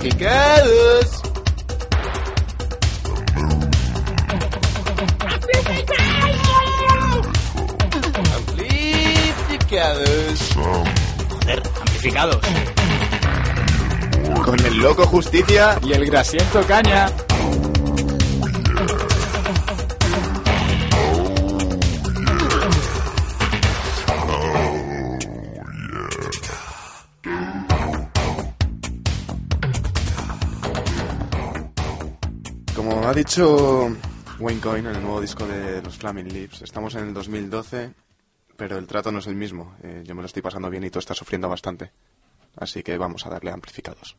Amplificados. Amplificados. Joder, amplificados. Con el loco justicia. Y el grasiento caña. Ha dicho Wayne Coyne en el nuevo disco de los Flaming Lips, estamos en el 2012, pero el trato no es el mismo. Eh, yo me lo estoy pasando bien y tú estás sufriendo bastante. Así que vamos a darle amplificados.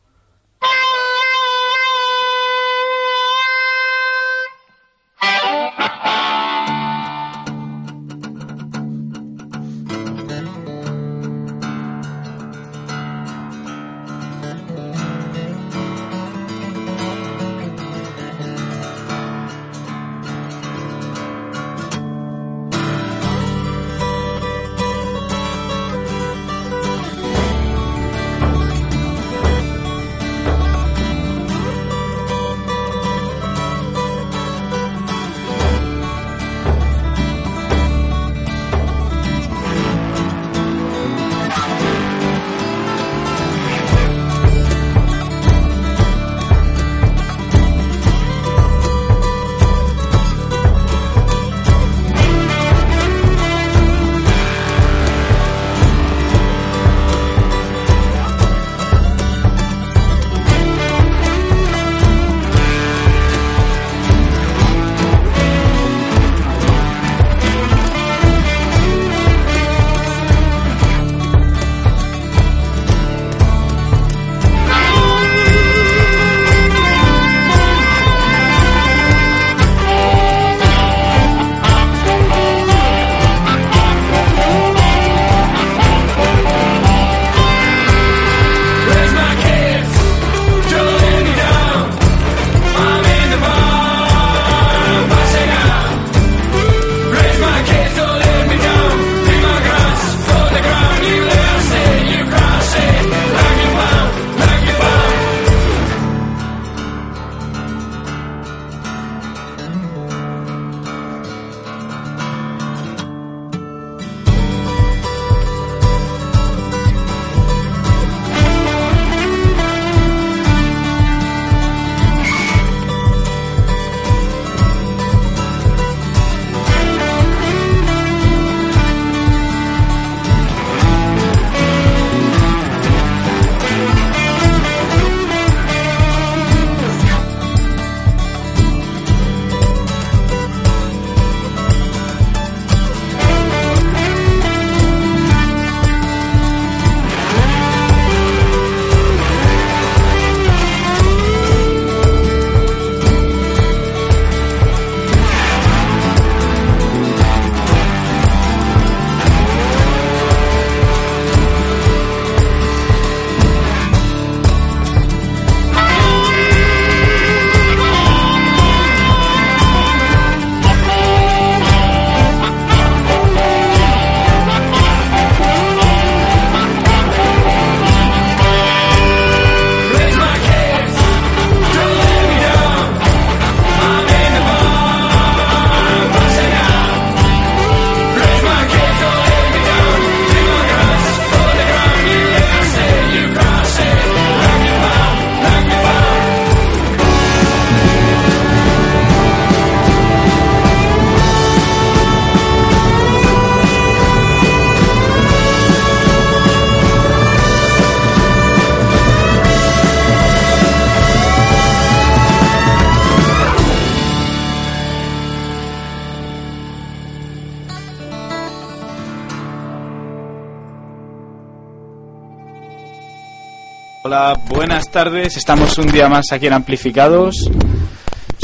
Tardes. Estamos un día más aquí en Amplificados.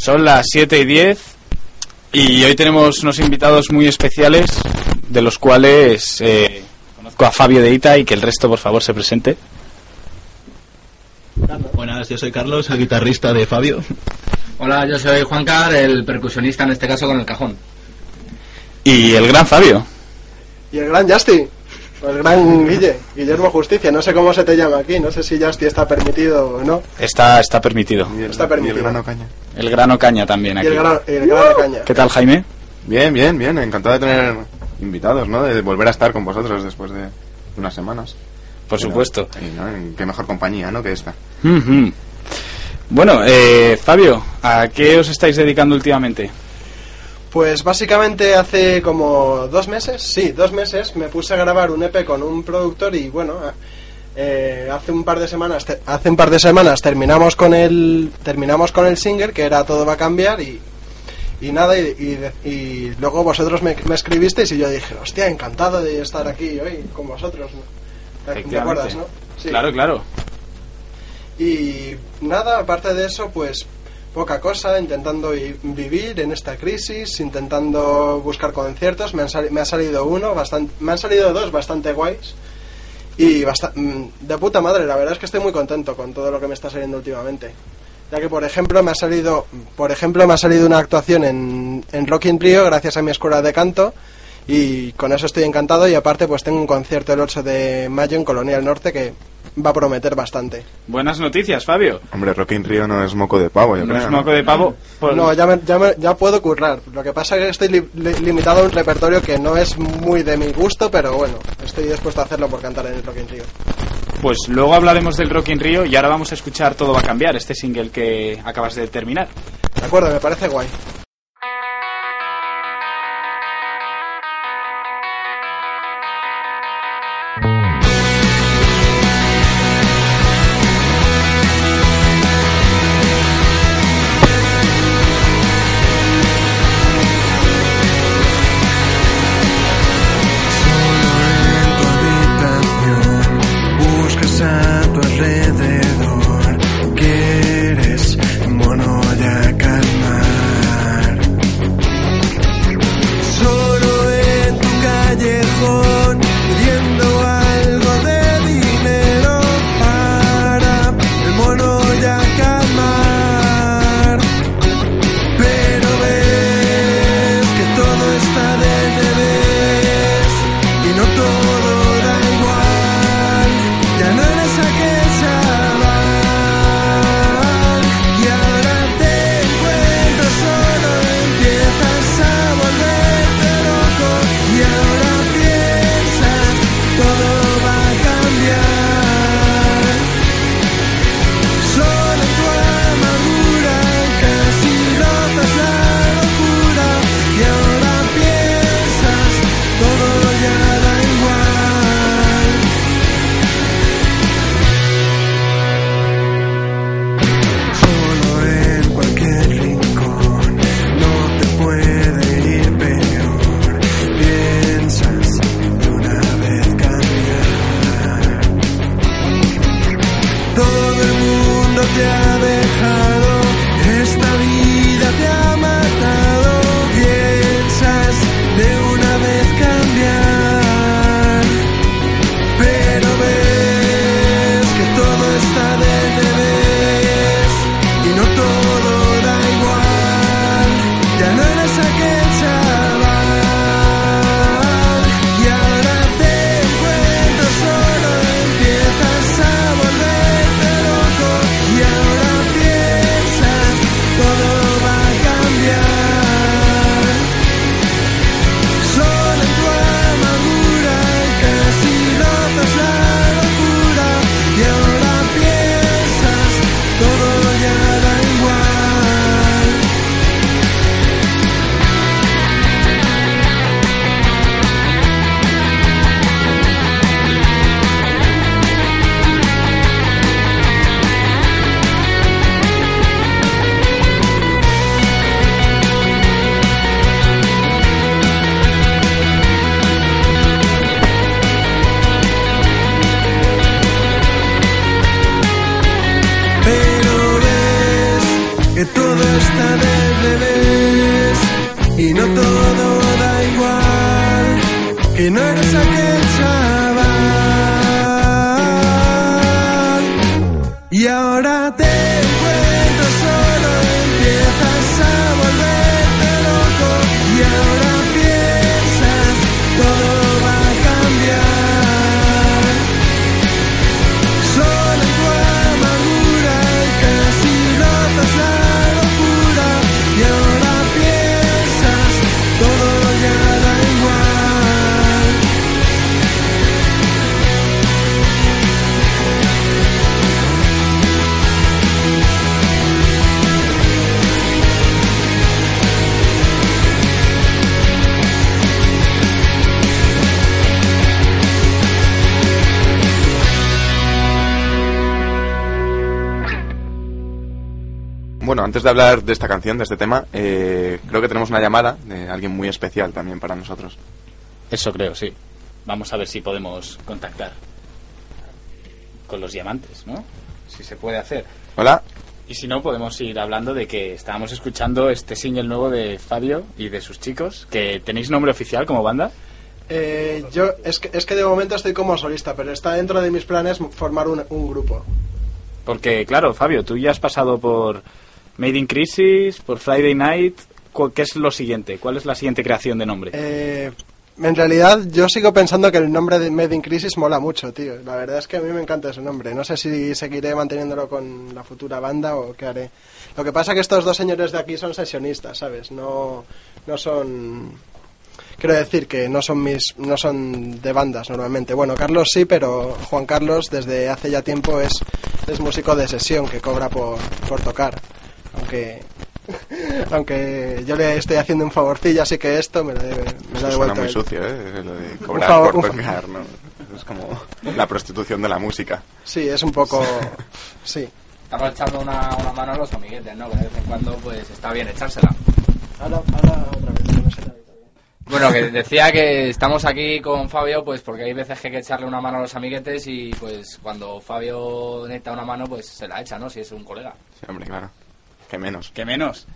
Son las 7 y 10 y hoy tenemos unos invitados muy especiales, de los cuales eh, conozco a Fabio de Ita y que el resto, por favor, se presente. Buenas, yo soy Carlos, el guitarrista de Fabio. Hola, yo soy Juan Car, el percusionista en este caso con el cajón. Y el gran Fabio. Y el gran Justin, el gran Guille, Guillermo Justicia, no sé cómo se te llama aquí, no sé si Justin está permitido o no. Está, está permitido. Y el, Está y permitido. el grano caña. El grano caña también Y aquí. el gran, y el gran Caña. ¿Qué tal, Jaime? Bien, bien, bien. Encantado de tener invitados, ¿no? De volver a estar con vosotros después de unas semanas. Por supuesto. Y, ¿no? Qué mejor compañía, ¿no? Que esta. Bueno, eh, Fabio, ¿a qué os estáis dedicando últimamente? Pues básicamente hace como dos meses, sí, dos meses, me puse a grabar un EP con un productor y bueno, eh, hace un par de semanas, te- hace un par de semanas terminamos con el, terminamos con el single que era todo va a cambiar y, y nada y, y y luego vosotros me, me escribisteis y yo dije, hostia, encantado de estar aquí hoy con vosotros. ¿no? ¿Te acuerdas, no? Sí. Claro, claro. Y nada, aparte de eso, pues poca cosa, intentando vivir en esta crisis, intentando buscar conciertos. Me, han me ha salido uno, bastante, me han salido dos bastante guays. Y basta- mm, de puta madre, la verdad es que estoy muy contento con todo lo que me está saliendo últimamente. Ya que por ejemplo me ha salido, por ejemplo me ha salido una actuación en, en Rock in Rio gracias a mi escuela de canto y con eso estoy encantado y aparte pues tengo un concierto el 8 de mayo en Colonia del Norte que va a prometer bastante. Buenas noticias, Fabio. Hombre, Rock in Rio no es moco de pavo, yo No creo. es moco de pavo. Por- No, ya, me- ya, me- ya puedo currar. Lo que pasa es que estoy li- li- limitado a un repertorio que no es muy de mi gusto, pero bueno, estoy dispuesto a hacerlo por cantar en el Rock in Rio. Pues luego hablaremos del Rock in Rio y ahora vamos a escuchar Todo va a cambiar, este single que acabas de terminar. De acuerdo, me parece guay. Alrededor, Bueno, antes de hablar de esta canción, de este tema, eh, creo que tenemos una llamada de alguien muy especial también para nosotros. Eso creo, sí. Vamos a ver si podemos contactar con los diamantes, ¿no? Si se puede hacer. Hola, Y si no, podemos ir hablando de que estábamos escuchando este single nuevo de Fabio y de sus chicos, que tenéis nombre oficial como banda. Eh, yo es que, es que de momento estoy como solista, pero está dentro de mis planes formar un, un grupo. Porque, claro, Fabio, tú ya has pasado por Made in Crisis, por Friday Night. ¿Cu- ¿Qué es lo siguiente? ¿Cuál es la siguiente creación de nombre? Eh, en realidad yo sigo pensando que el nombre de Made in Crisis mola mucho, tío. La verdad es que a mí me encanta ese nombre. No sé si seguiré manteniéndolo con la futura banda o qué haré. Lo que pasa que estos dos señores de aquí son sesionistas, ¿sabes? No, no son... Quiero decir que no son mis, no son de bandas normalmente. Bueno, Carlos sí, pero Juan Carlos desde hace ya tiempo es, es músico de sesión que cobra por, por tocar. Aunque, aunque yo le estoy haciendo un favorcillo, así que esto me lo, debe, me eso suena muy él. sucio, ¿eh? Lo de cobrar favor, por tocar, ¿no? Es como la prostitución de la música. Sí, es un poco... Sí. Estamos echando una, una mano a los amiguetes, ¿no? Que de vez en cuando pues está bien echársela. Ahora, ahora otra vez, no bien. Bueno, que decía que estamos aquí con Fabio, pues porque hay veces que hay que echarle una mano a los amiguetes y pues cuando Fabio necesita una mano, pues se la echa, ¿no? Si es un colega. Sí, hombre, claro. Que menos. Que menos.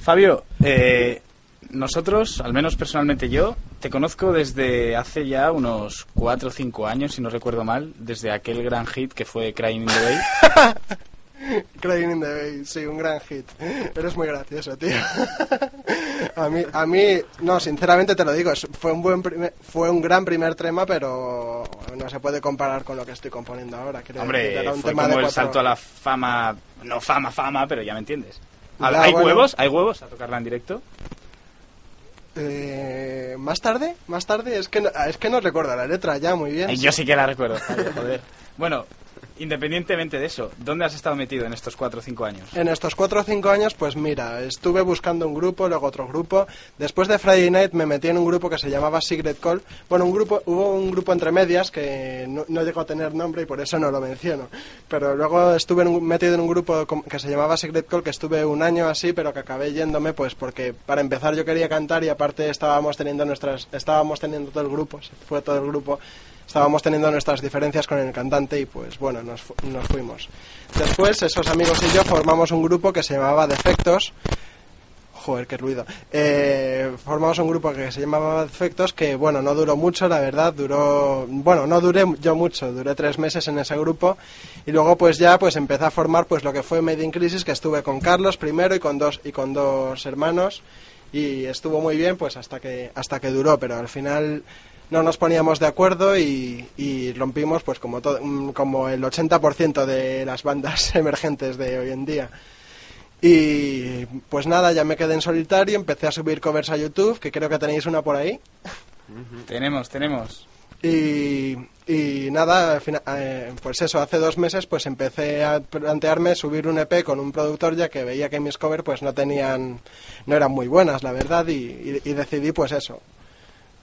Fabio, eh, nosotros, al menos personalmente yo, te conozco desde hace ya unos 4 o 5 años, si no recuerdo mal, desde aquel gran hit que fue Crying in the Bay. Crying in the Bay, sí, un gran hit. Eres muy gracioso, tío. a mí, a mí, no, sinceramente te lo digo, fue un buen primer- fue un gran primer tema, pero no se puede comparar con lo que estoy componiendo ahora. Decir, Hombre, era un fue tema como de el cuatro- salto a la fama, no fama, fama, pero ya me entiendes. ¿Hay Ya, ¿hay bueno. huevos? ¿Hay huevos a tocarla en directo? Eh, más tarde, más tarde, es que no, es que no recuerdo la letra ya muy bien. Yo sí que la recuerdo, joder. Bueno, independientemente de eso, ¿dónde has estado metido en estos 4 o 5 años? En estos cuatro o cinco años, pues mira, estuve buscando un grupo, luego otro grupo. Después de Friday Night me metí en un grupo que se llamaba Secret Call. Bueno, un grupo, hubo un grupo entre medias que no, no llegó a tener nombre y por eso no lo menciono. Pero luego estuve en metido en un grupo que se llamaba Secret Call, que estuve un año así, pero que acabé yéndome, pues porque para empezar yo quería cantar y aparte estábamos teniendo nuestras, estábamos teniendo todo el grupo, fue todo el grupo estábamos teniendo nuestras diferencias con el cantante y pues bueno, nos, fu- nos fuimos. Después esos amigos y yo formamos un grupo que se llamaba Defectos. Joder, qué ruido. Eh, formamos un grupo que se llamaba Defectos que bueno, no duró mucho, la verdad, duró, bueno, no duré yo mucho, duré tres meses en ese grupo y luego pues ya pues empecé a formar pues lo que fue Made in Crisis, que estuve con Carlos primero y con dos, y con dos hermanos y estuvo muy bien pues hasta que hasta que duró pero al final no nos poníamos de acuerdo y, y rompimos pues como todo, mm, como el 80% de las bandas emergentes de hoy en día y pues nada ya me quedé en solitario empecé a subir covers a YouTube que creo que tenéis una por ahí Tenemos, tenemos. y, y nada, eh, pues eso, hace dos meses pues empecé a plantearme subir un EP con un productor ya que veía que mis covers pues no tenían, no eran muy buenas, la verdad, y, y- y decidí pues eso.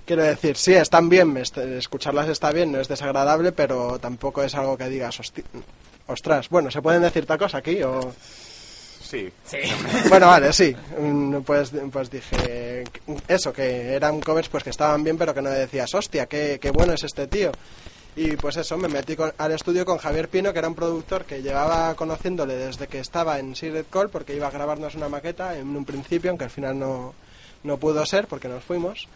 Quiero decir, sí, están bien, est- escucharlas está bien, no es desagradable, pero tampoco es algo que digas, "Hosti- ostras, bueno, ¿se pueden decir tacos aquí o...? Sí. Sí. Bueno, vale, sí. Mm, Pues, pues dije eso, que eran covers pues que estaban bien, pero que no decías, hostia, qué, qué bueno es este tío. Y pues eso, me metí con- al estudio con Javier Pino, que era un productor que llevaba conociéndole desde que estaba en Secret Call, porque iba a grabarnos una maqueta en un principio, aunque al final no, no pudo ser porque nos fuimos.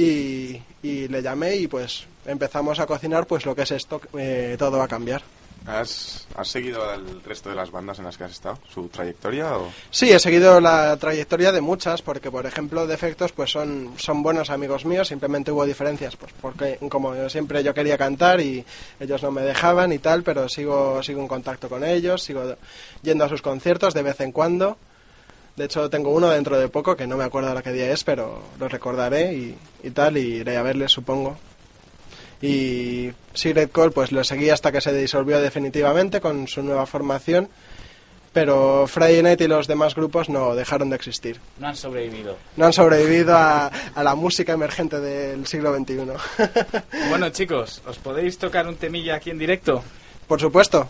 Y, y le llamé y pues empezamos a cocinar pues lo que es esto, eh, todo va a cambiar. ¿Has, ¿Has seguido al resto de las bandas en las que has estado? ¿Su trayectoria o...? Sí, he seguido la trayectoria de muchas, porque por ejemplo Defectos pues son, son buenos amigos míos, simplemente hubo diferencias, pues porque como yo siempre yo quería cantar y ellos no me dejaban y tal, pero sigo, sigo en contacto con ellos, sigo yendo a sus conciertos de vez en cuando. De hecho tengo uno dentro de poco, que no me acuerdo ahora qué día es, pero lo recordaré y, y tal, y iré a verles supongo. Y Secret Call pues lo seguí hasta que se disolvió definitivamente con su nueva formación pero Friday Night y los demás grupos no dejaron de existir. No han sobrevivido. No han sobrevivido a, a la música emergente del siglo XXI. Bueno, chicos, ¿os podéis tocar un temilla aquí en directo? Por supuesto.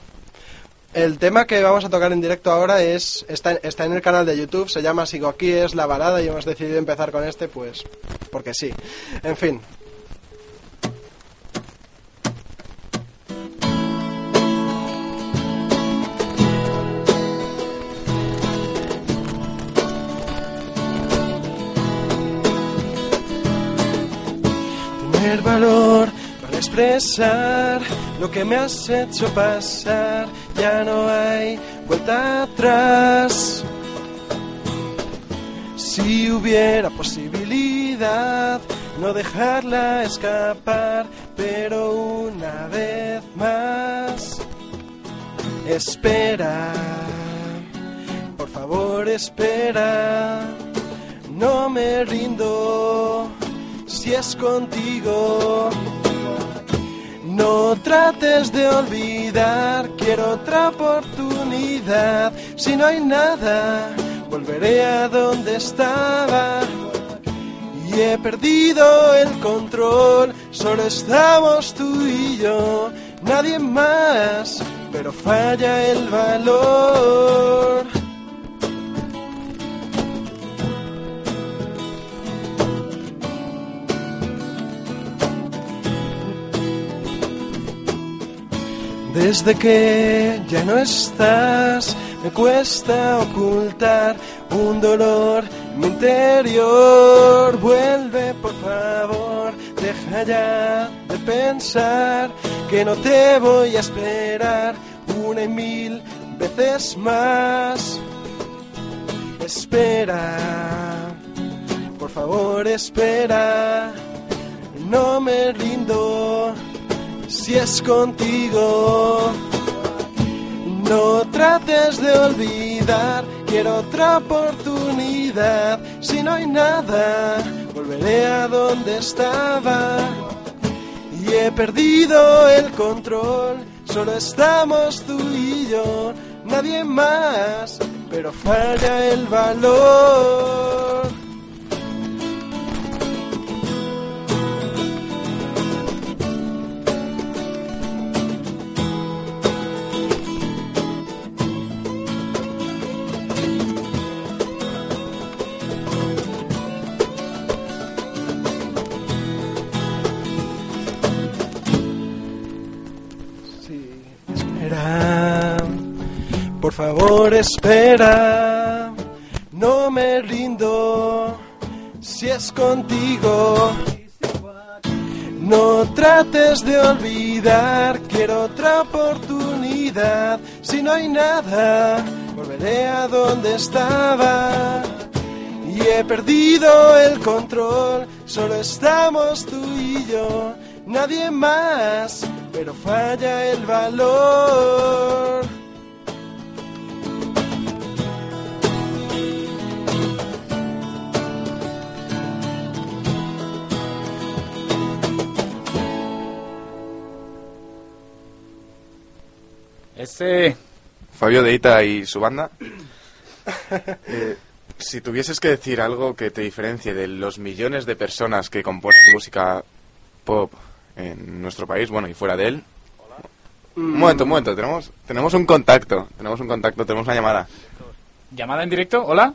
El tema que vamos a tocar en directo ahora es está, está en el canal de YouTube, se llama Sigo aquí, es la balada y hemos decidido empezar con este, pues porque sí. En fin. Valor para expresar lo que me has hecho pasar, ya no hay vuelta atrás. Si hubiera posibilidad, no dejarla escapar, pero una vez más, espera, por favor espera, no me rindo si es contigo. No trates de olvidar, quiero otra oportunidad. Si no hay nada, volveré a donde estaba. Y he perdido el control, solo estamos tú y yo, nadie más, pero falla el valor. Desde que ya no estás, me cuesta ocultar un dolor mi interior. Vuelve, por favor, deja ya de pensar que no te voy a esperar una y mil veces más. Espera, por favor, espera, no me rindo si es contigo. No trates de olvidar, quiero otra oportunidad. Si no hay nada, volveré a donde estaba. Y he perdido el control, solo estamos tú y yo, nadie más, pero falla el valor. Favor espera, no me rindo si es contigo. No trates de olvidar, quiero otra oportunidad. Si no hay nada, volveré a donde estaba. Y he perdido el control, solo estamos tú y yo, nadie más, pero falla el valor. Ese... Fabio Deita y su banda. Eh, si tuvieses que decir algo que te diferencie de los millones de personas que componen música pop en nuestro país, bueno, y fuera de él. Un momento, un momento, tenemos, tenemos un contacto, tenemos un contacto, tenemos una llamada. ¿Llamada en directo? ¿Hola?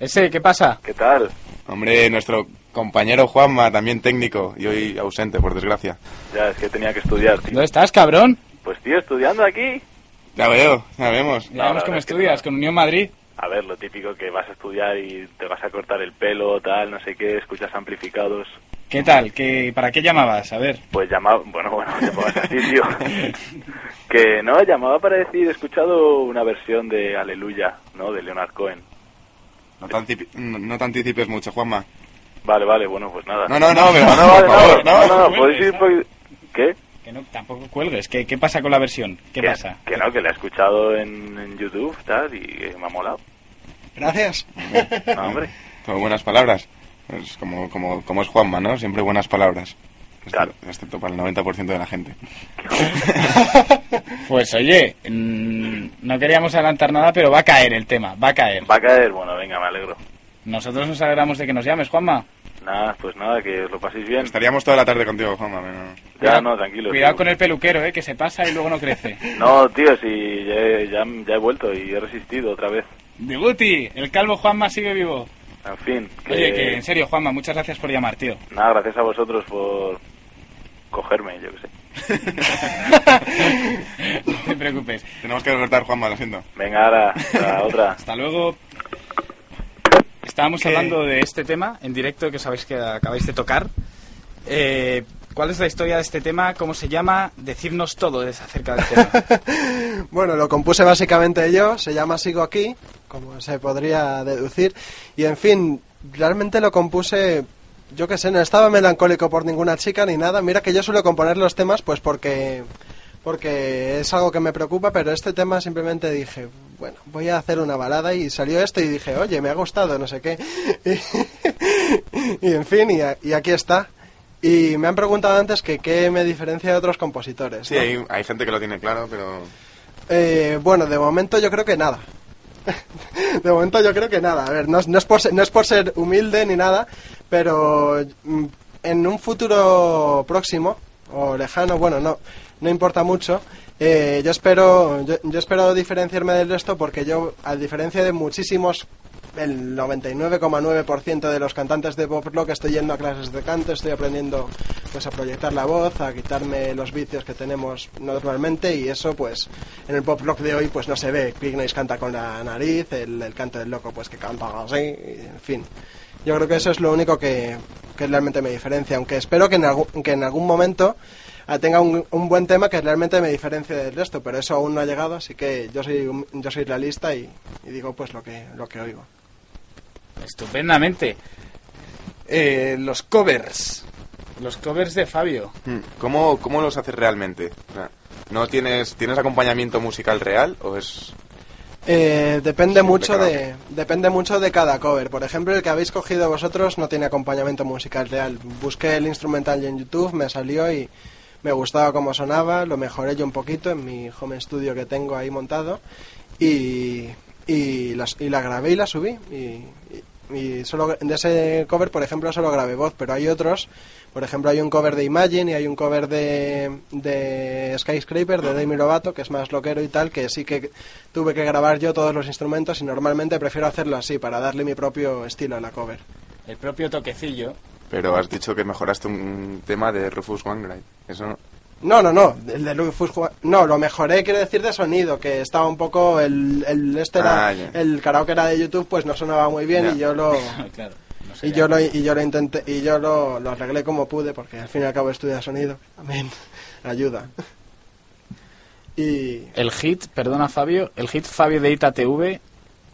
Ese, ¿qué pasa? ¿Qué tal? Hombre, nuestro Compañero Juanma, también técnico y hoy ausente, por desgracia. Ya, es que tenía que estudiar, tío. ¿Dónde estás, cabrón? Pues, tío, estudiando aquí. Ya veo, ya vemos. Ya No, vemos cómo es que estudias, no. con Unión Madrid. A ver, lo típico que vas a estudiar y te vas a cortar el pelo, tal, no sé qué, escuchas amplificados. ¿Qué tal? ¿Qué, ¿Para qué llamabas? A ver. Pues llamaba, bueno, bueno, te pongas así, tío. que no, llamaba para decir, he escuchado una versión de Aleluya, ¿no? De Leonard Cohen. No te, no, no anticipes mucho, Juanma. Vale, vale, bueno, pues nada. No, no, no, pero no, vale, favor, no, no. no, no, podéis ir por... Que no, tampoco cuelgues. ¿Qué, qué pasa con la versión? ¿Qué que, pasa? Que no, que la he escuchado en, en YouTube, tal, y me ha molado. Gracias. No, hombre. Todo buenas palabras. Es como, como, como es Juanma, ¿no? Siempre buenas palabras. Excepto, Claro. excepto para el 90% de la gente. Pues oye, mm, no queríamos adelantar nada, pero va a caer el tema, va a caer. Va a caer, bueno, venga, me alegro. Nosotros nos alegramos de que nos llames, Juanma. Nada, pues nada, que os lo paséis bien. Estaríamos toda la tarde contigo, Juanma. pero- Ya, no, tranquilo. Cuidado tío. con el peluquero, eh, que se pasa y luego no crece. No, tío, sí, ya, he- ya, ya he vuelto y he resistido otra vez. Debuti, el calvo Juanma sigue vivo. En fin, que... Oye, que en serio, Juanma, muchas gracias por llamar, tío. Nada, gracias a vosotros por cogerme, yo que sé. no te preocupes. Tenemos que cortar, Juanma, lo siento. Venga, ahora, la otra. Hasta luego. Estábamos hablando de este tema en directo que sabéis que acabáis de tocar. Eh, ¿Cuál es la historia de este tema? ¿Cómo se llama? Decirnos todo acerca del tema. Bueno, lo compuse básicamente yo, se llama Sigo aquí, como se podría deducir, y en fin, realmente lo compuse, yo qué sé, no estaba melancólico por ninguna chica ni nada, mira que yo suelo componer los temas pues porque porque es algo que me preocupa, pero este tema simplemente dije, bueno, voy a hacer una balada y salió esto y dije, oye, me ha gustado, no sé qué. Y, y en fin, y, a- y aquí está. Y me han preguntado antes que qué me diferencia de otros compositores. Sí, ¿no? hay, hay gente que lo tiene claro, pero... Eh, bueno, de momento yo creo que nada. de momento yo creo que nada. A ver, no, es- no es por ser, no es por ser humilde ni nada, pero mm, en un futuro próximo o lejano, bueno, no, no importa mucho. Eh, yo espero, yo, yo espero diferenciarme del resto porque yo, a diferencia de muchísimos, el 99,9% de los cantantes de pop rock estoy yendo a clases de canto, estoy aprendiendo pues a proyectar la voz, a quitarme los vicios que tenemos normalmente y eso pues en el pop rock de hoy pues no se ve. Big Noise canta con la nariz, el, canto del loco pues que canta así, en fin. Yo creo que eso es lo único que, que realmente me diferencia, aunque espero que en algún, que en algún momento tenga un, un buen tema que realmente me diferencie del resto, pero eso aún no ha llegado, así que yo soy un- yo soy realista y, y digo pues lo que lo que oigo. Estupendamente. Eh, los covers. Los covers de Fabio. Mm, ¿Cómo, cómo los haces realmente? O sea, ¿no tienes, ¿Tienes acompañamiento musical real o es...? Eh, depende mucho de depende mucho de cada cover. Por ejemplo, el que habéis cogido vosotros no tiene acompañamiento musical real. Busqué el instrumental en YouTube, me salió y me gustaba cómo sonaba, lo mejoré yo un poquito en mi home studio que tengo ahí montado y y, y la grabé y la subí y solo de ese cover, por ejemplo, solo grabé voz, pero hay otros. Por ejemplo, hay un cover de Imagine y hay un cover de, de Skyscraper de Demi Lovato, que es más loquero y tal, que sí que tuve que grabar yo todos los instrumentos y normalmente prefiero hacerlo así, para darle mi propio estilo a la cover. El propio toquecillo. Pero has dicho que mejoraste un tema de Rufus Wainwright. Eso no... No, no, no, el de Rufus no, lo mejoré, quiero decir, de sonido, que estaba un poco, el, el este era, Ah, el karaoke era de YouTube, pues no sonaba muy bien y yo lo... claro. no Y yo lo, y yo lo intenté, y yo lo, lo arreglé como pude, porque al fin y al cabo estudia sonido. Amén. Ayuda. Y El hit, perdona Fabio, el hit Fabio de Ita TV.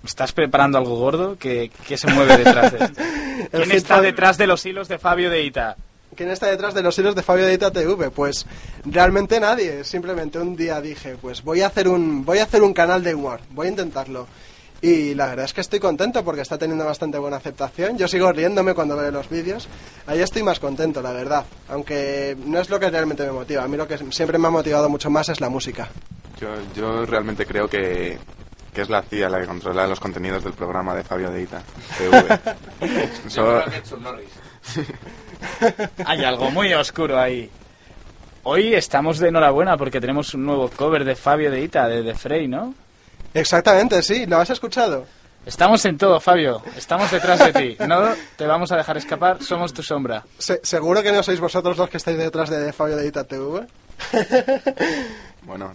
¿Estás preparando algo gordo? ¿Qué, qué se mueve detrás de esto? ¿Quién está detrás de los hilos de Fabio de Ita? ¿quién está detrás de los hilos de Fabio de Ita TV? Pues realmente nadie. Simplemente un día dije, pues voy a hacer un, voy a hacer un canal de humor, voy a intentarlo. Y la verdad es que estoy contento porque está teniendo bastante buena aceptación. Yo sigo riéndome cuando veo los vídeos. Ahí estoy más contento, la verdad. Aunque no es lo que realmente me motiva. A mí lo que siempre me ha motivado mucho más es la música. Yo, yo realmente creo que, que es la CIA la que controla los contenidos del programa de Fabio Deita. TV. Hay algo muy oscuro ahí. Hoy estamos de enhorabuena porque tenemos un nuevo cover de Fabio de Ita, de The Frey, ¿no? Exactamente, sí. ¿Lo has escuchado? Estamos en todo, Fabio. Estamos detrás de ti. No te vamos a dejar escapar. Somos tu sombra. Se- ¿Seguro que no sois vosotros los que estáis detrás de Fabio de Ita TV? Bueno,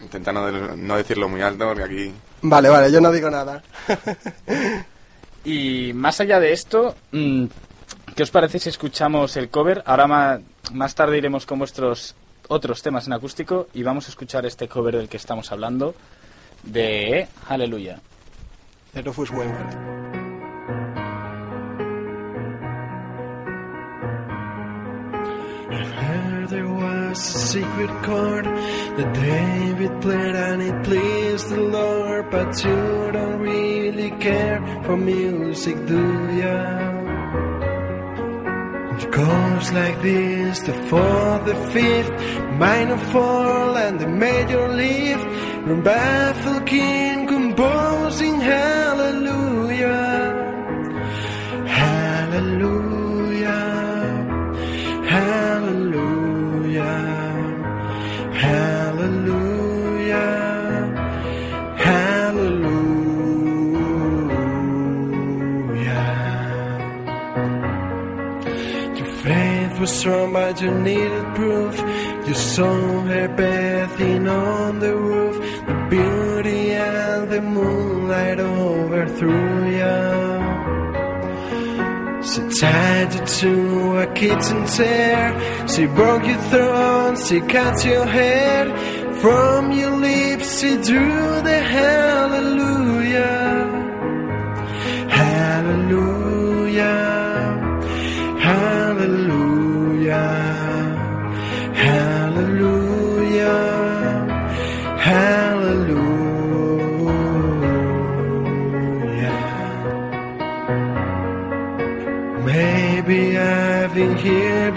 intenta no, de- no decirlo muy alto porque aquí... Vale, vale, yo no digo nada. Y más allá de esto, mm, ¿qué os parece si escuchamos el cover? Ahora ma- más tarde iremos con vuestros otros temas en acústico y vamos a escuchar este cover del que estamos hablando de Aleluya. De Rufus was a secret chord that David played and it pleased the Lord, but you don't really care for music, do ya? It goes like this the fourth, the fifth, minor fall, and the major lift. Baffled king composing hallelujah, hallelujah, was strong, but you needed proof. You saw her bathing on the roof. The beauty and the moonlight overthrew you. She tied you to a kitchen chair. She broke your throat. She cut your hair. From your lips, she drew the hallelujah. Hallelujah.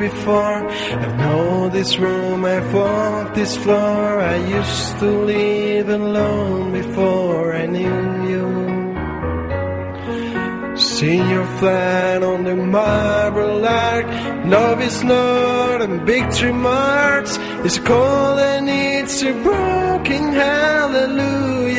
Before. I've known this room, I've walked this floor. I used to live alone before I knew you. See your flag on the marble arch. Love is not a victory march. It's cold and it's a broken. Hallelujah.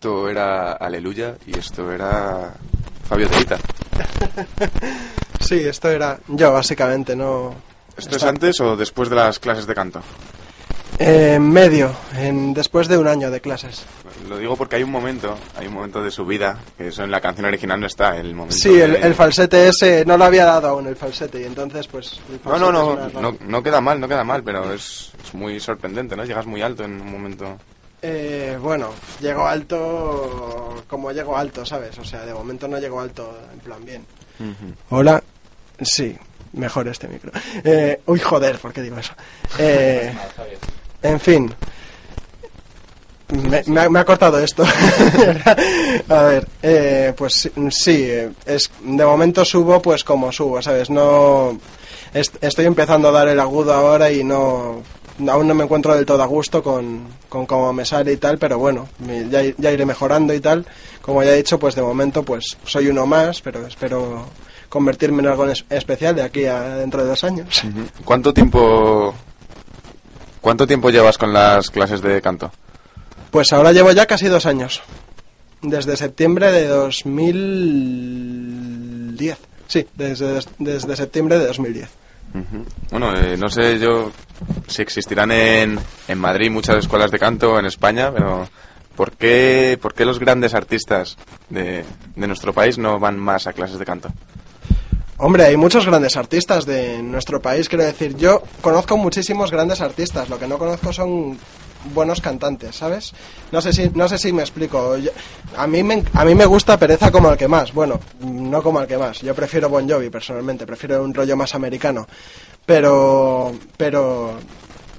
Esto era Aleluya y esto era Fabio Teita. Sí, esto era yo, básicamente, no... ¿Esto es antes o después de las clases de canto? Eh, En medio, en, después de un año de clases. Lo digo porque hay un momento, hay un momento de su vida, que eso en la canción original no está, el momento Sí, el, el falsete ese no lo había dado aún el falsete y entonces pues... el No, no, no, no, no queda mal, no queda mal, pero es, es muy sorprendente, ¿no? Llegas muy alto en un momento... Eh, bueno, llego alto como llego alto, ¿sabes? O sea, de momento no llego alto en plan bien. Hola. Sí, mejor este micro. Eh, uy, joder, ¿por qué digo eso? Eh, en fin. Me, me ha, me ha cortado esto. A ver, eh, pues sí, sí, eh, es, de momento subo pues como subo, ¿sabes? No... est- estoy empezando a dar el agudo ahora y no... Aún no me encuentro del todo a gusto con, con cómo me sale y tal, pero bueno, ya, iré mejorando y tal. Como ya he dicho, pues de momento pues soy uno más, pero espero convertirme en algo en es- especial de aquí a dentro de dos años. ¿Cuánto tiempo... ¿Cuánto tiempo llevas con las clases de canto? Pues ahora llevo ya casi dos años. Desde septiembre de 2010. Sí, desde, desde septiembre de 2010. Bueno, eh, no sé yo si existirán en, en Madrid muchas escuelas de canto en España, pero ¿por qué, por qué los grandes artistas de, de nuestro país no van más a clases de canto? Hombre, hay muchos grandes artistas de nuestro país, quiero decir, yo conozco muchísimos grandes artistas, lo que no conozco son buenos cantantes, ¿sabes? No sé si no sé si me explico. Yo- a mí me a mí me gusta Pereza como el que más, bueno, no como el que más. Yo prefiero Bon Jovi personalmente, prefiero un rollo más americano. Pero pero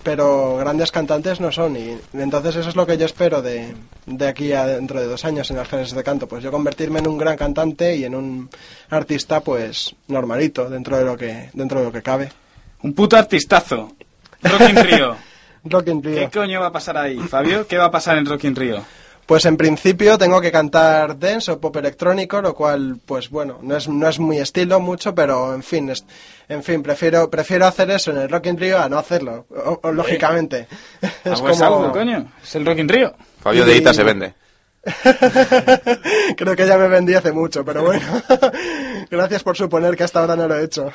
pero grandes cantantes no son y entonces eso es lo que yo espero de, de aquí a dentro de dos años en las clases de canto pues yo convertirme en un gran cantante y en un artista pues normalito dentro de lo que dentro de lo que cabe Un puto artistazo. Rock in Rio. ¿Qué coño va a pasar ahí, Fabio? ¿Qué va a pasar en Rock in Rio? Pues en principio tengo que cantar dance o pop electrónico, lo cual, pues bueno, no es, no es muy estilo mucho, pero en fin, es- en fin, prefiero, prefiero hacer eso en el Rock in Rio a no hacerlo, o- o, lógicamente. Es Algo es algo, coño. Es el Rock in Rio. Fabio de Ita se vende. Creo que ya me vendí hace mucho, pero bueno. Gracias por suponer que hasta ahora no lo he hecho.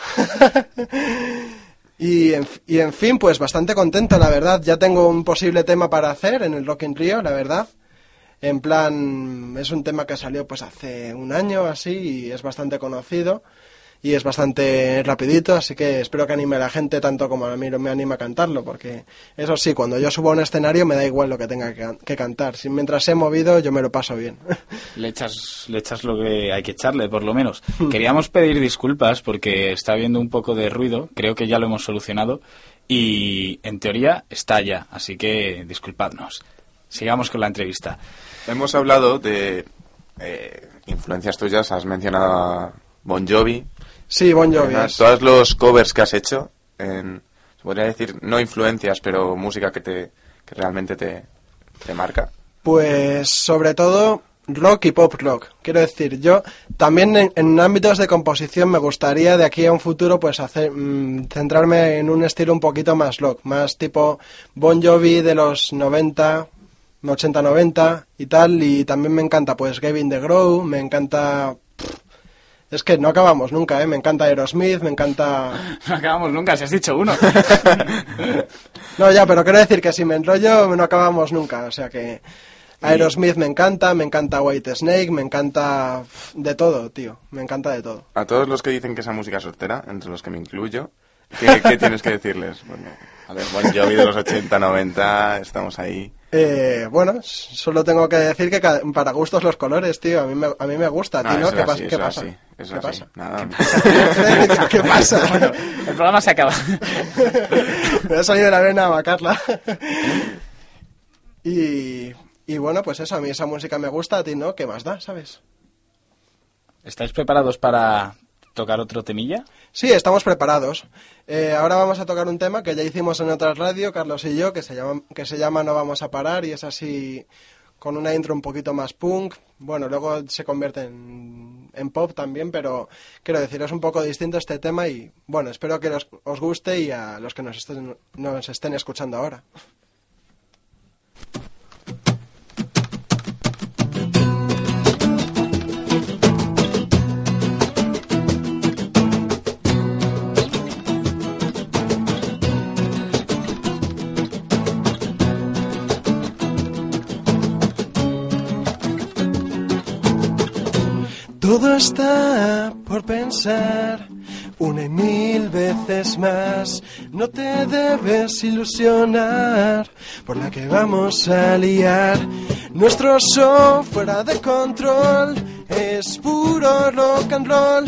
Y, en, fin, pues bastante contento, la verdad. Ya tengo un posible tema para hacer en el Rock in Rio, la verdad. En plan, es un tema que salió pues hace un año así y es bastante conocido y es bastante rapidito, así que espero que anime a la gente tanto como a mí me anima a cantarlo, porque eso sí, cuando yo subo a un escenario me da igual lo que tenga que, can- que cantar. Si mientras he movido yo me lo paso bien. Le echas, le echas lo que hay que echarle, por lo menos. Queríamos pedir disculpas porque está habiendo un poco de ruido. Creo que ya lo hemos solucionado. Y en teoría está ya. Así que disculpadnos. Sigamos con la entrevista. Hemos hablado de eh, influencias tuyas, has mencionado a Bon Jovi. Sí, Bon Jovi. Todos los covers que has hecho, en, se podría decir, no influencias, pero música que te que realmente te, te marca. Pues sobre todo rock y pop rock. Quiero decir, yo también en, en ámbitos de composición me gustaría de aquí a un futuro pues hacer mm, centrarme en un estilo un poquito más rock, más tipo Bon Jovi de los 90, 80-90 y tal y también me encanta pues Gavin DeGraw, me encanta es que no acabamos nunca, ¿eh? Me encanta Aerosmith, me encanta... No acabamos nunca, si has dicho uno. No, ya, pero quiero decir que si me enrollo no acabamos nunca, o sea que... Aerosmith me encanta, me encanta White Snake, me encanta de todo, tío, me encanta de todo. A todos los que dicen que esa música es soltera, entre los que me incluyo, ¿qué, qué tienes que decirles? Bueno, a ver, Bon Jovi de los 80, 90, estamos ahí. Eh, bueno, solo tengo que decir que para gustos los colores, tío, a mí me, a mí me gusta, No, tío, ¿no? eso ¿Qué, pas- ¿qué pasa? así, eso ¿Qué pasa? Nada. ¿Qué pasa? el programa se acaba. me ha salido de la vena a Macarla. y, y bueno, pues eso, a mí esa música me gusta, a ti no, ¿qué más da, sabes? ¿Estáis preparados para tocar otro temilla? Sí, estamos preparados. Eh, ahora vamos a tocar un tema que ya hicimos en otra radio, Carlos y yo, que se llama, que se llama No vamos a parar y es así con una intro un poquito más punk. Bueno, luego se convierte en, pop también, pero quiero decir, es un poco distinto este tema y bueno, espero que os guste y a los que nos estén, nos estén escuchando ahora. Todo está por pensar una y mil veces más. No te debes ilusionar por la que vamos a liar. Nuestro show fuera de control es puro rock and roll.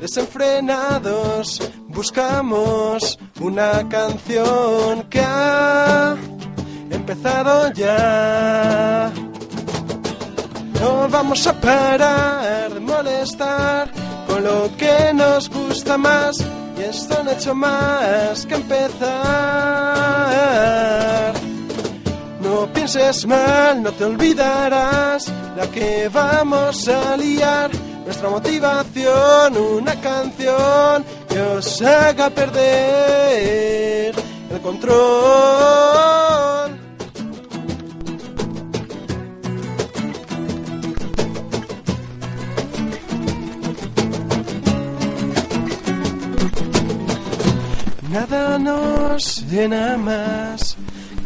Desenfrenados buscamos una canción que ha empezado ya. No vamos a parar de molestar con lo que nos gusta más y esto no ha hecho más que empezar. No pienses mal, no te olvidarás la que vamos a liar. Nuestra motivación, una canción que os haga perder el control. Nada nos llena más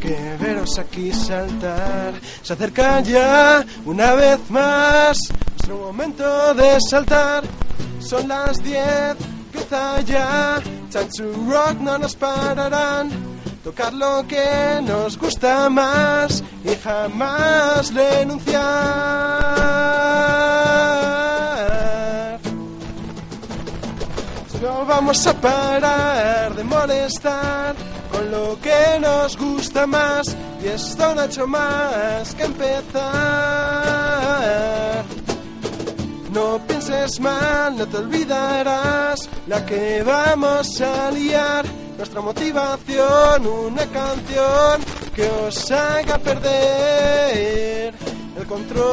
que veros aquí saltar. Se acerca ya una vez más nuestro momento de saltar. Son las 10, empieza ya. Chanchu Rock no nos pararán. Tocar lo que nos gusta más y jamás renunciar. No vamos a parar de molestar con lo que nos gusta más y esto no ha hecho más que empezar. No pienses mal, no te olvidarás la que vamos a liar. nuestra motivación, una canción que os haga perder el control.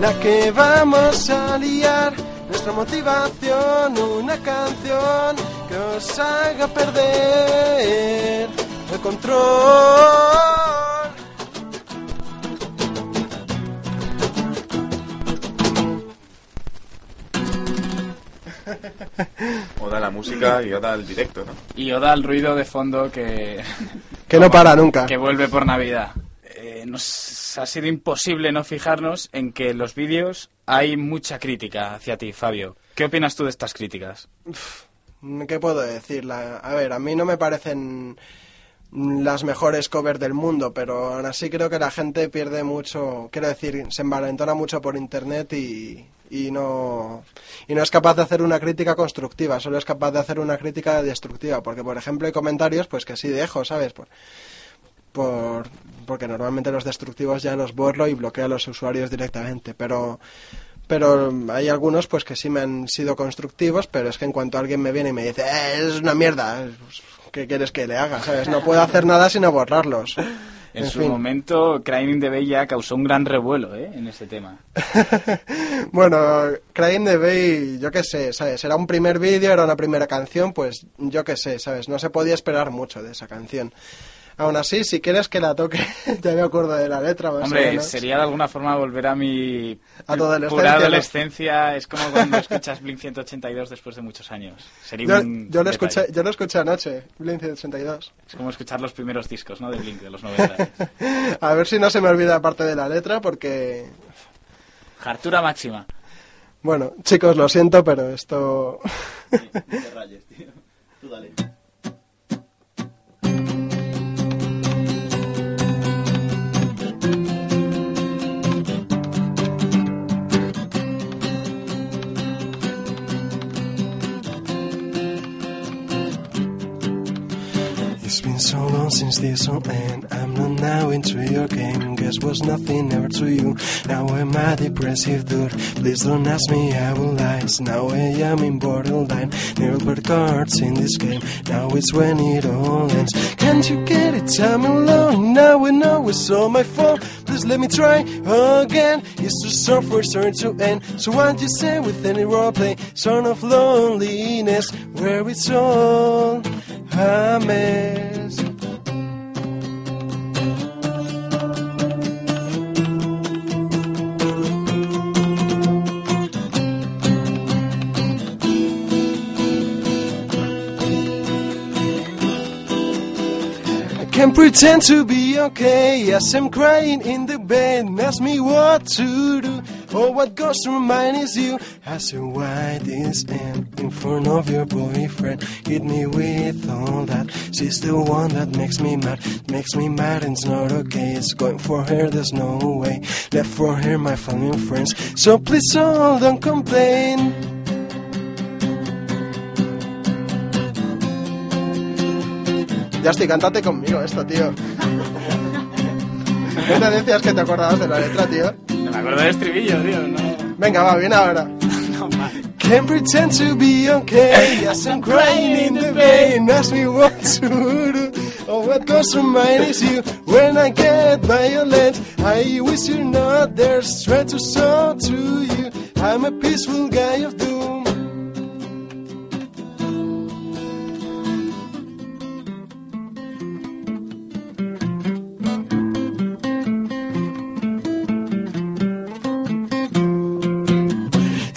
La que vamos a liar. Nuestra motivación, una canción que os haga perder el control. Oda la música y Oda el directo, ¿no? Y Oda el ruido de fondo que, Que no para nunca. que vuelve por Navidad. Eh, ha sido imposible no fijarnos en que en los vídeos hay mucha crítica hacia ti, Fabio. ¿Qué opinas tú de estas críticas? ¿Qué puedo decir? A ver, a mí no me parecen las mejores covers del mundo, pero aún así creo que la gente pierde mucho, quiero decir, se envalentona mucho por internet y, y no y no es capaz de hacer una crítica constructiva, solo es capaz de hacer una crítica destructiva, porque por ejemplo hay comentarios pues que sí dejo, ¿sabes? Por, por porque normalmente los destructivos ya los borro y bloqueo a los usuarios directamente, pero pero hay algunos pues que sí me han sido constructivos, pero es que en cuanto alguien me viene y me dice, "Eh, es una mierda, pues, ¿qué quieres que le haga? ¿Sabes? No puedo hacer nada sino borrarlos. En, En su fin. momento, Crying in the Bay ya causó un gran revuelo ¿eh? en ese tema. Bueno, Crying the Bay, yo qué sé, ¿sabes? Era un primer vídeo, era una primera canción, pues yo qué sé, ¿sabes? No se podía esperar mucho de esa canción. Aún así, si quieres que la toque, ya me acuerdo de la letra más o Hombre, menos. sería de alguna forma volver a mi A adolescencia, pura ¿no? adolescencia. Es como cuando escuchas Blink 182 después de muchos años. Sería Yo, un yo lo detalle. escuché, yo lo escuché anoche, Blink 182. Es como escuchar los primeros discos ¿no? de Blink de los 90. A ver si no se me olvida parte de la letra, porque Hartura máxima. Bueno, chicos, lo siento, pero esto... te rayes, tío. Tú dale. It's been so long since this all end. I'm not now into your game. Guess was nothing ever to you. Now I'm a depressive dude. Please don't ask me I will lies. Now I am in borderline. Never put cards in this game. Now it's when it all ends. Can't you get it? I'm alone. Now I know it's all my fault. Please let me try again. It's to start for turn to end. So what you say with any role play? Son of loneliness, where it's all a mess. I can pretend to be okay Yes, I'm crying in the bed. Ask me what to do or what goes through my mind is you. Ask you why this end in front of your boyfriend. Hit me with all that. She's the one that makes me mad, makes me mad and it's not okay. It's going for her, there's no way. Left for her, my family and friends. So please, all don't complain. Ya estoy, cántate conmigo esto, tío. ¿Qué te decías que te acordabas de la letra, tío? No me acuerdo del estribillo, tío. No, Venga, va, bien ahora. no. Can't pretend to be okay. Yes, I'm crying in the vein. Ask me what to do. Oh, what goes through mine is you. When I get violent, I wish you're not there. Straight to so to you. I'm a peaceful guy of doom.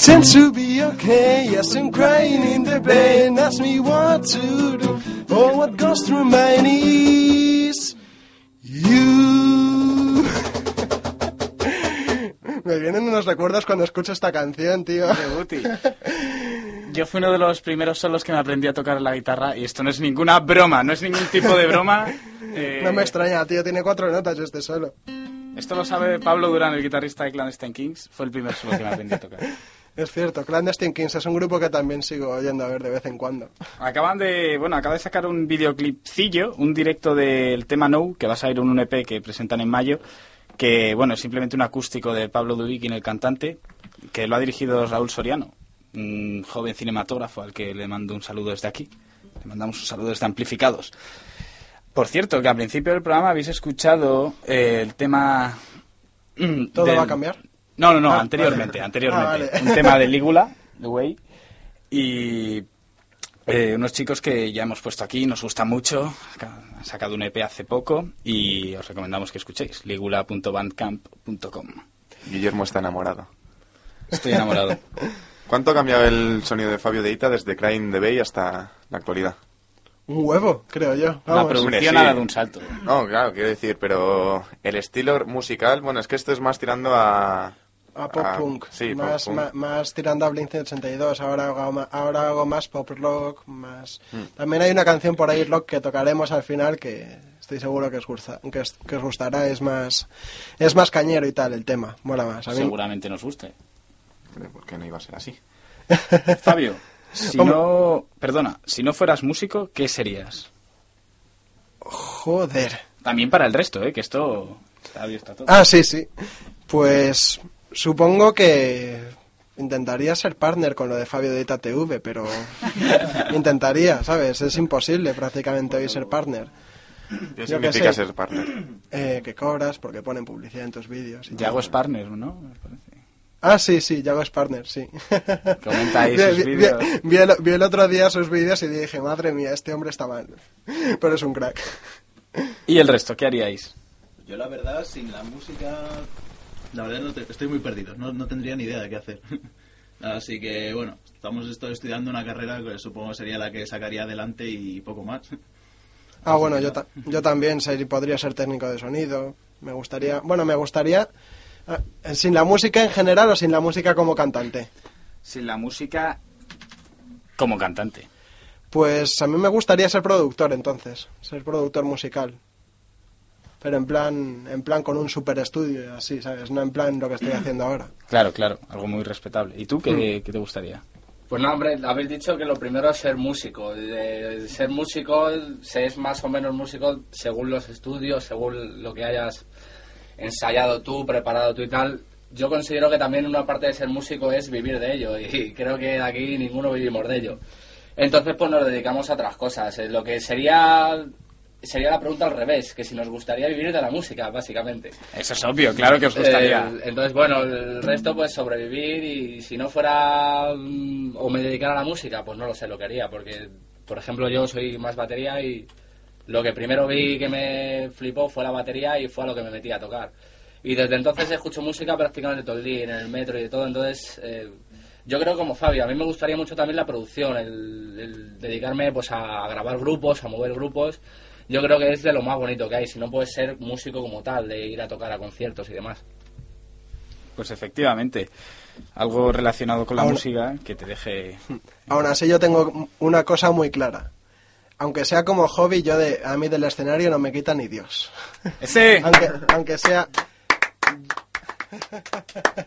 To be okay, yes, I'm crying in the bed. Ask me what to do, what goes through my knees. You. vienen unos recuerdos cuando escucho esta canción, tío. Yo fui uno de los primeros solos que me aprendí a tocar la guitarra y esto no es ninguna broma, no es ningún tipo de broma. Eh, No me extraña, tío, tiene cuatro notas este solo. Esto lo sabe Pablo Durán, el guitarrista de Clandestine Kings. Fue el primer solo que me aprendí a tocar. Es cierto, Clandestine Kings es un grupo que también sigo oyendo a ver de vez en cuando. Acaban de, bueno, acaba de sacar un videoclipcillo, un directo del tema No, que va a salir en un EP que presentan en mayo, que, bueno, es simplemente un acústico de Pablo Dubikin, el cantante, que lo ha dirigido Raúl Soriano, un joven cinematógrafo al que le mando un saludo desde aquí. Le mandamos un saludo desde Amplificados. Por cierto, que al principio del programa habéis escuchado eh, el tema... mm, ¿Todo del- va a cambiar? No, no, no, Ah, anteriormente, vale. anteriormente. Ah, vale. Un tema de Lígula, The Way. Y eh, unos chicos que ya hemos puesto aquí, nos gusta mucho. Han sacado un EP hace poco y os recomendamos que escuchéis. ligula.bandcamp.com. Guillermo está enamorado. Estoy enamorado. ¿Cuánto ha cambiado el sonido de Fabio de Ita desde Crying the Bay hasta la actualidad? Un huevo, creo yo. La producción Hombre, sí. ha dado un salto. No, claro, quiero decir, pero el estilo musical, bueno, es que esto es más tirando a... A pop a- punk, Sí, pop más, punk. ma- más tirando a Blink 182, ahora hago, ahora hago más pop rock, más... Mm. También hay una canción por ahí rock que tocaremos al final que estoy seguro que os, gusta, que os, que os gustará, es más es más cañero y tal el tema, mola más. A mí- Seguramente nos guste. Hombre, ¿Por qué no iba a ser así? Fabio, si Hombre. no... Perdona, si no fueras músico, ¿qué serías? Joder. También para el resto, ¿eh? Que esto está abierto a todo. Ah, sí, sí. Pues supongo que intentaría ser partner con lo de Fabio de TV, pero intentaría, ¿sabes? Es imposible prácticamente hoy ser partner. ¿Qué Yo significa sé. ser partner? Eh, que cobras porque ponen publicidad en tus vídeos. y Yago es partner, ¿no? Me parece. Ah, sí, sí, Yago es partner, sí. Comenta ahí sus vi- vi- vídeos. Vi, el, vi el otro día sus vídeos y dije, madre mía, este hombre está mal. Pero es un crack. ¿Y el resto? ¿Qué haríais? Yo la verdad, sin la música, la verdad no te- estoy muy perdido, no, no tendría ni idea de qué hacer. Así que bueno, estamos estudiando una carrera que supongo sería la que sacaría adelante y poco más. Ah, bueno, yo, ta- yo también ser- podría ser técnico de sonido. Me gustaría, bueno, me gustaría, ah, sin la música en general o sin la música como cantante. Sin la música como cantante. Pues a mí me gustaría ser productor entonces, ser productor musical. Pero en plan, en plan con un super estudio así, ¿sabes? No en plan lo que estoy haciendo ahora. Claro, claro, algo muy respetable. ¿Y tú qué, Hmm. qué te gustaría? Pues no, hombre, habéis dicho que lo primero es ser músico. De ser músico, se es más o menos músico según los estudios, según lo que hayas ensayado tú, preparado tú y tal. Yo considero que también una parte de ser músico es vivir de ello y creo que de aquí ninguno vivimos de ello. Entonces, pues nos dedicamos a otras cosas. Eh, Lo que sería sería la pregunta al revés, que si nos gustaría vivir de la música, básicamente. Eso es obvio, claro que os gustaría. Eh, entonces, bueno, el resto, pues sobrevivir y si no fuera mm, o me dedicara a la música, pues no lo sé lo que haría, porque, por ejemplo, yo soy más batería y lo que primero vi que me flipó fue la batería y fue a lo que me metí a tocar. Y desde entonces escucho música prácticamente todo el día, en el metro y de todo, entonces... eh, yo creo como Fabio, a mí me gustaría mucho también la producción, el, el dedicarme pues a grabar grupos, a mover grupos. Yo creo que es de lo más bonito que hay, si no puedes ser músico como tal, de ir a tocar a conciertos y demás. Pues efectivamente, algo relacionado con la Ahora- música que te deje... Aún así yo tengo una cosa muy clara. Aunque sea como hobby, yo de, a mí del escenario no me quita ni Dios. ¡Ese! aunque, aunque sea,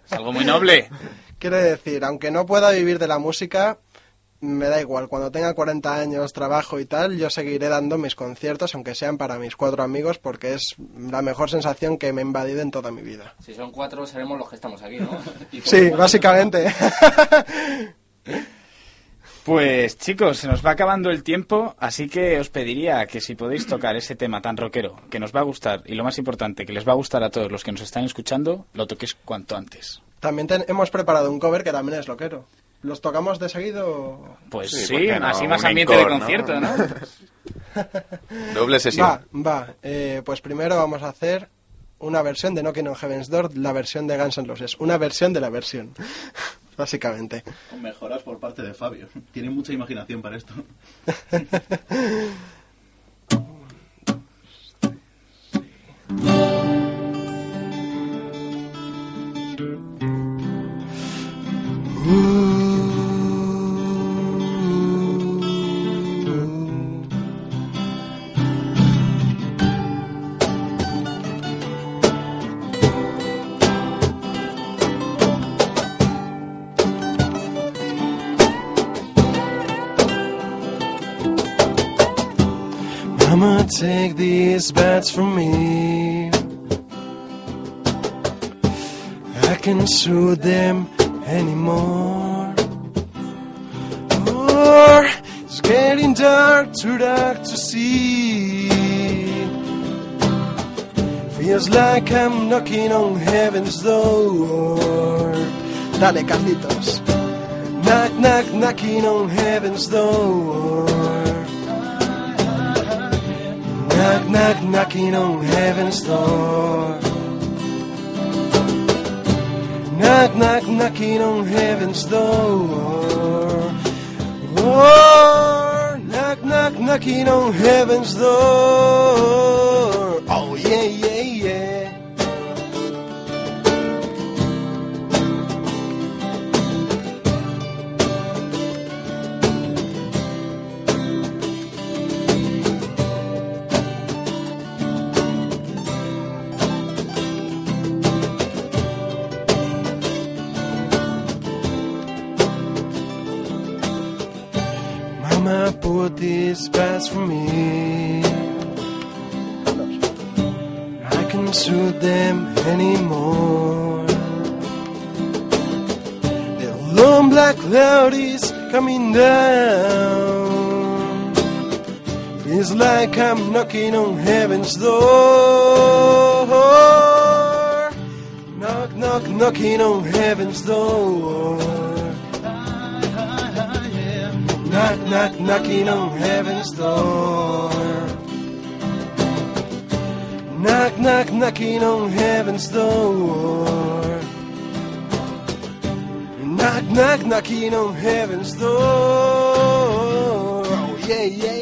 Es algo muy noble. quiero decir, aunque no pueda vivir de la música, me da igual. Cuando tenga 40 años, trabajo y tal, yo seguiré dando mis conciertos, aunque sean para mis cuatro amigos, porque es la mejor sensación que me he invadido en toda mi vida. Si son cuatro, seremos los que estamos aquí, ¿no? Sí, básicamente. Pues chicos, se nos va acabando el tiempo, así que os pediría que si podéis tocar ese tema tan rockero, que nos va a gustar, y lo más importante, que les va a gustar a todos los que nos están escuchando, lo toquéis cuanto antes. También ten- hemos preparado un cover que también es loquero. ¿Los tocamos de seguido? Pues Sí, así más ambiente de concierto, ¿no? Doble sesión. Va, va. Eh, pues primero vamos a hacer una versión de Knocking on Heaven's Door, la versión de Guns N' Roses. Una versión de la versión, básicamente. Con mejoras por parte de Fabio. Tiene mucha imaginación para esto. take these bats from me. I can't shoot them anymore. Or it's getting dark, too dark to see. Feels like I'm knocking on heaven's door. Dale, Carlitos. Knock, knock, knocking on heaven's door. Knock, knock, knocking on heaven's door. Knock, knock, knocking on heaven's door. Oh, knock, knock, knocking on heaven's door. Oh, yeah, yeah. These bats for me. I can't shoot them anymore. The long black cloud is coming down. Feels like I'm knocking on heaven's door. Knock, knock, knocking on heaven's door. Knock, knock, knocking on heaven's door. Knock, knock, knocking on heaven's door. Knock, knock, knocking on heaven's door. Oh, yeah, yeah,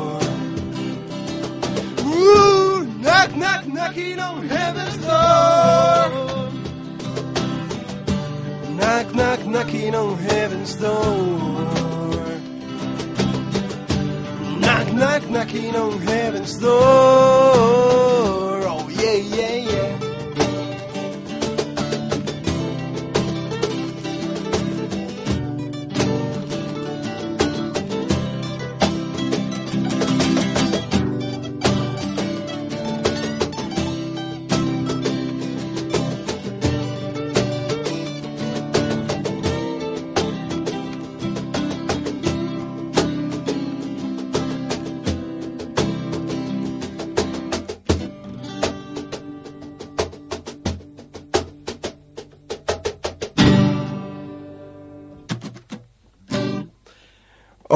Knock, knock, knocking on heaven's door. Knock, knock, knocking on heaven's door. Oh, yeah, yeah, yeah.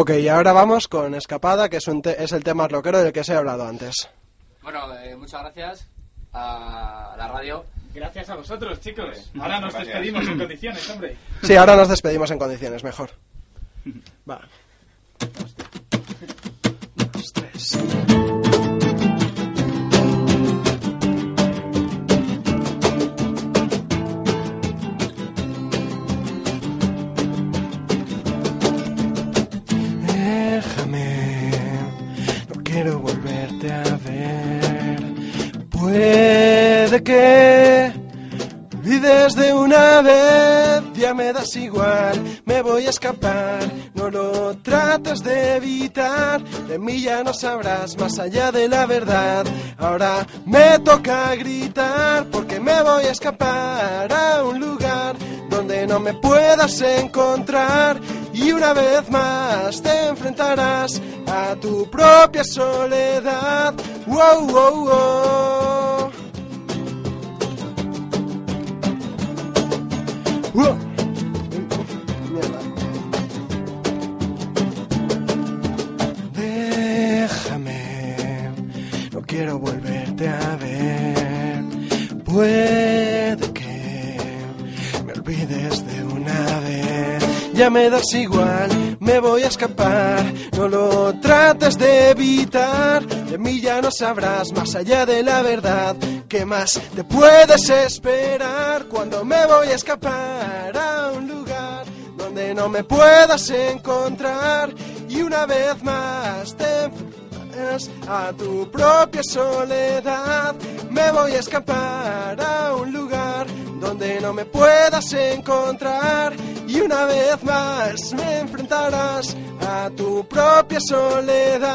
Ok, y ahora vamos con Escapada, que es, un te- es el tema rockero del que se ha hablado antes. Bueno, eh, muchas gracias a la radio. Gracias a vosotros, chicos. Ahora nos despedimos en condiciones, hombre. Sí, ahora nos despedimos en condiciones, mejor. Va. Dos, tres. Que olvides de una vez, ya me das igual, me voy a escapar. No lo trates de evitar, de mí ya no sabrás más allá de la verdad. Ahora me toca gritar porque me voy a escapar a un lugar donde no me puedas encontrar y una vez más te enfrentarás a tu propia soledad. Wow, wow, wow. Déjame, no quiero volverte a ver. Puede que me olvides de una vez. Ya me das igual, me voy a escapar. No lo trates de evitar. De mí ya no sabrás más allá de la verdad. ¿Qué más te puedes esperar cuando me voy a escapar a un lugar donde no me puedas encontrar? Y una vez más te a tu propia soledad. Me voy a escapar a un lugar donde no me puedas encontrar. Una vez más me enfrentarás a tu propia soledad.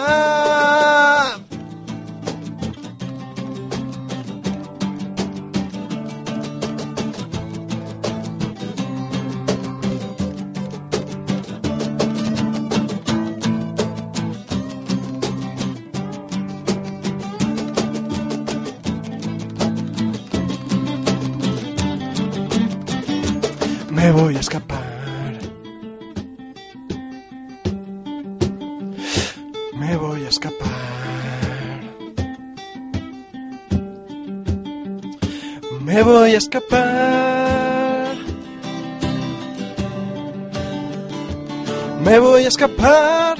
Me voy a escapar. Me voy a escapar. Me voy a escapar.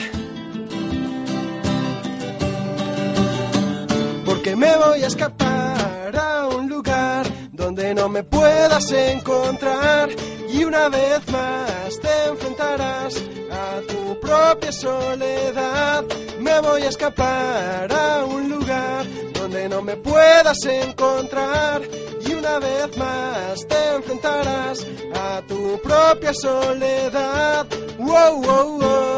Porque me voy a escapar a un lugar donde no me puedas encontrar. Y una vez más te enfrentarás a tu propia soledad. Me voy a escapar a un lugar donde no me puedas encontrar. Una vez más te enfrentarás a tu propia soledad. Wow, wow, wow.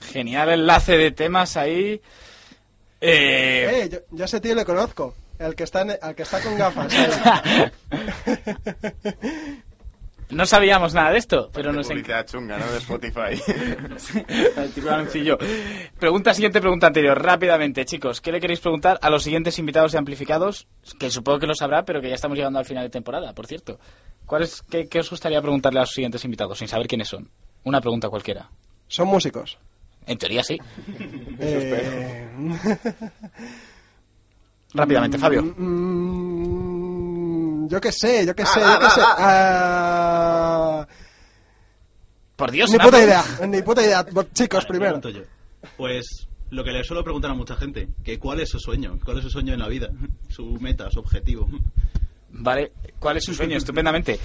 Genial enlace de temas ahí. Eh, Eh, yo, yo ese tío le conozco. El que está, en- al que está con gafas. no sabíamos nada de esto, pero nos Publicidad chunga, ¿no? De Spotify. El típico anuncillo. Pregunta siguiente, pregunta anterior. Rápidamente, chicos, ¿qué le queréis preguntar a los siguientes invitados de Amplificados? Que supongo que lo sabrá, pero que ya estamos llegando al final de temporada, por cierto. ¿Cuál es, qué, qué os gustaría preguntarle a los siguientes invitados sin saber quiénes son? Una pregunta cualquiera. Son músicos. En teoría sí. Eh, Rápidamente, Fabio. mm, yo qué sé, yo qué sé, yo qué sé. Ah, Por Dios, ni puta idea, ni puta idea. Chicos, Vale, primero. yo. Pues lo que le suelo preguntar a mucha gente, que cuál es su sueño, cuál es su sueño en la vida, su meta, su objetivo. Vale, ¿cuál es su sueño? Estupendamente.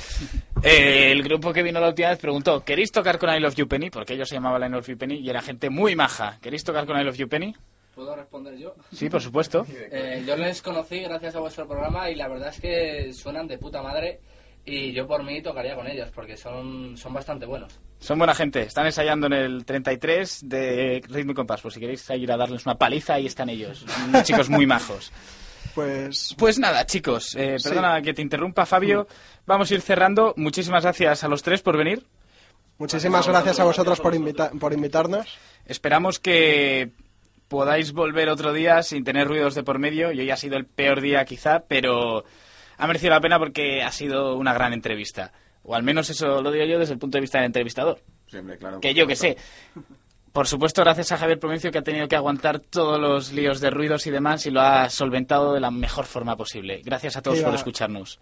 Eh, el grupo que vino la última vez preguntó, ¿queréis tocar con I Love You Penny? Porque ellos se llamaban I Love You Penny y era gente muy maja. ¿Queréis tocar con I Love You Penny? ¿Puedo responder yo? Sí, por supuesto. Eh, yo les conocí gracias a vuestro programa y la verdad es que suenan de puta madre y yo por mí tocaría con ellos porque son, son bastante buenos. Son buena gente. Están ensayando en el 33 de Ritmo y Compás. Por si queréis ir a darles una paliza, ahí están ellos. Unos chicos muy majos. Pues Pues nada, chicos. eh, Sí. perdona que te interrumpa, Fabio. Vamos a ir cerrando. Muchísimas gracias a los tres por venir. muchísimas gracias a vosotros por, invita- por invitarnos. Esperamos que podáis volver otro día sin tener ruidos de por medio. Y hoy ha sido el peor día quizá, pero ha merecido la pena porque ha sido una gran entrevista. O al menos eso lo digo yo desde el punto de vista del entrevistador. Siempre, claro. Que yo que sé. Por supuesto, gracias a Javier Provencio que ha tenido que aguantar todos los líos de ruidos y demás y lo ha solventado de la mejor forma posible. Gracias a todos por escucharnos.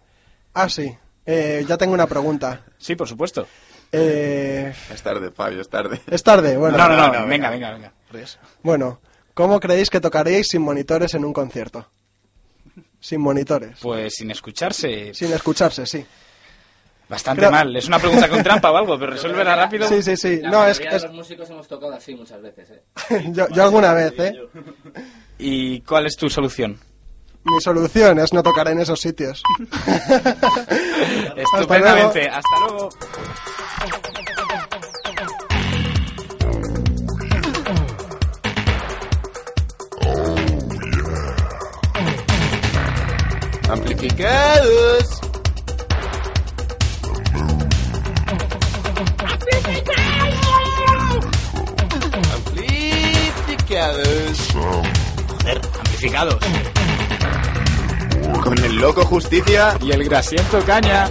Ah, sí. Eh, ya tengo una pregunta. Sí, por supuesto. Eh, Es tarde, Fabio, es tarde. es tarde, bueno. no, no, no, no, no, venga, venga. venga, venga. Por Dios. Bueno, ¿cómo creéis que tocaríais sin monitores en un concierto? Sin monitores. Pues sin escucharse, Sin escucharse, sí. bastante Creo- mal. Es una pregunta con trampa o algo, pero resuélvela rápido. Sí, sí, sí. La No, es, es- los músicos hemos tocado así muchas veces, ¿eh? yo, yo alguna vez, ¿eh? ¿Y cuál es tu solución? Mi solución es no tocar en esos sitios. Estupendamente. Hasta luego. Amplificados. Amplificados. Joder, amplificados. Con el loco Justicia. Y el grasiento caña.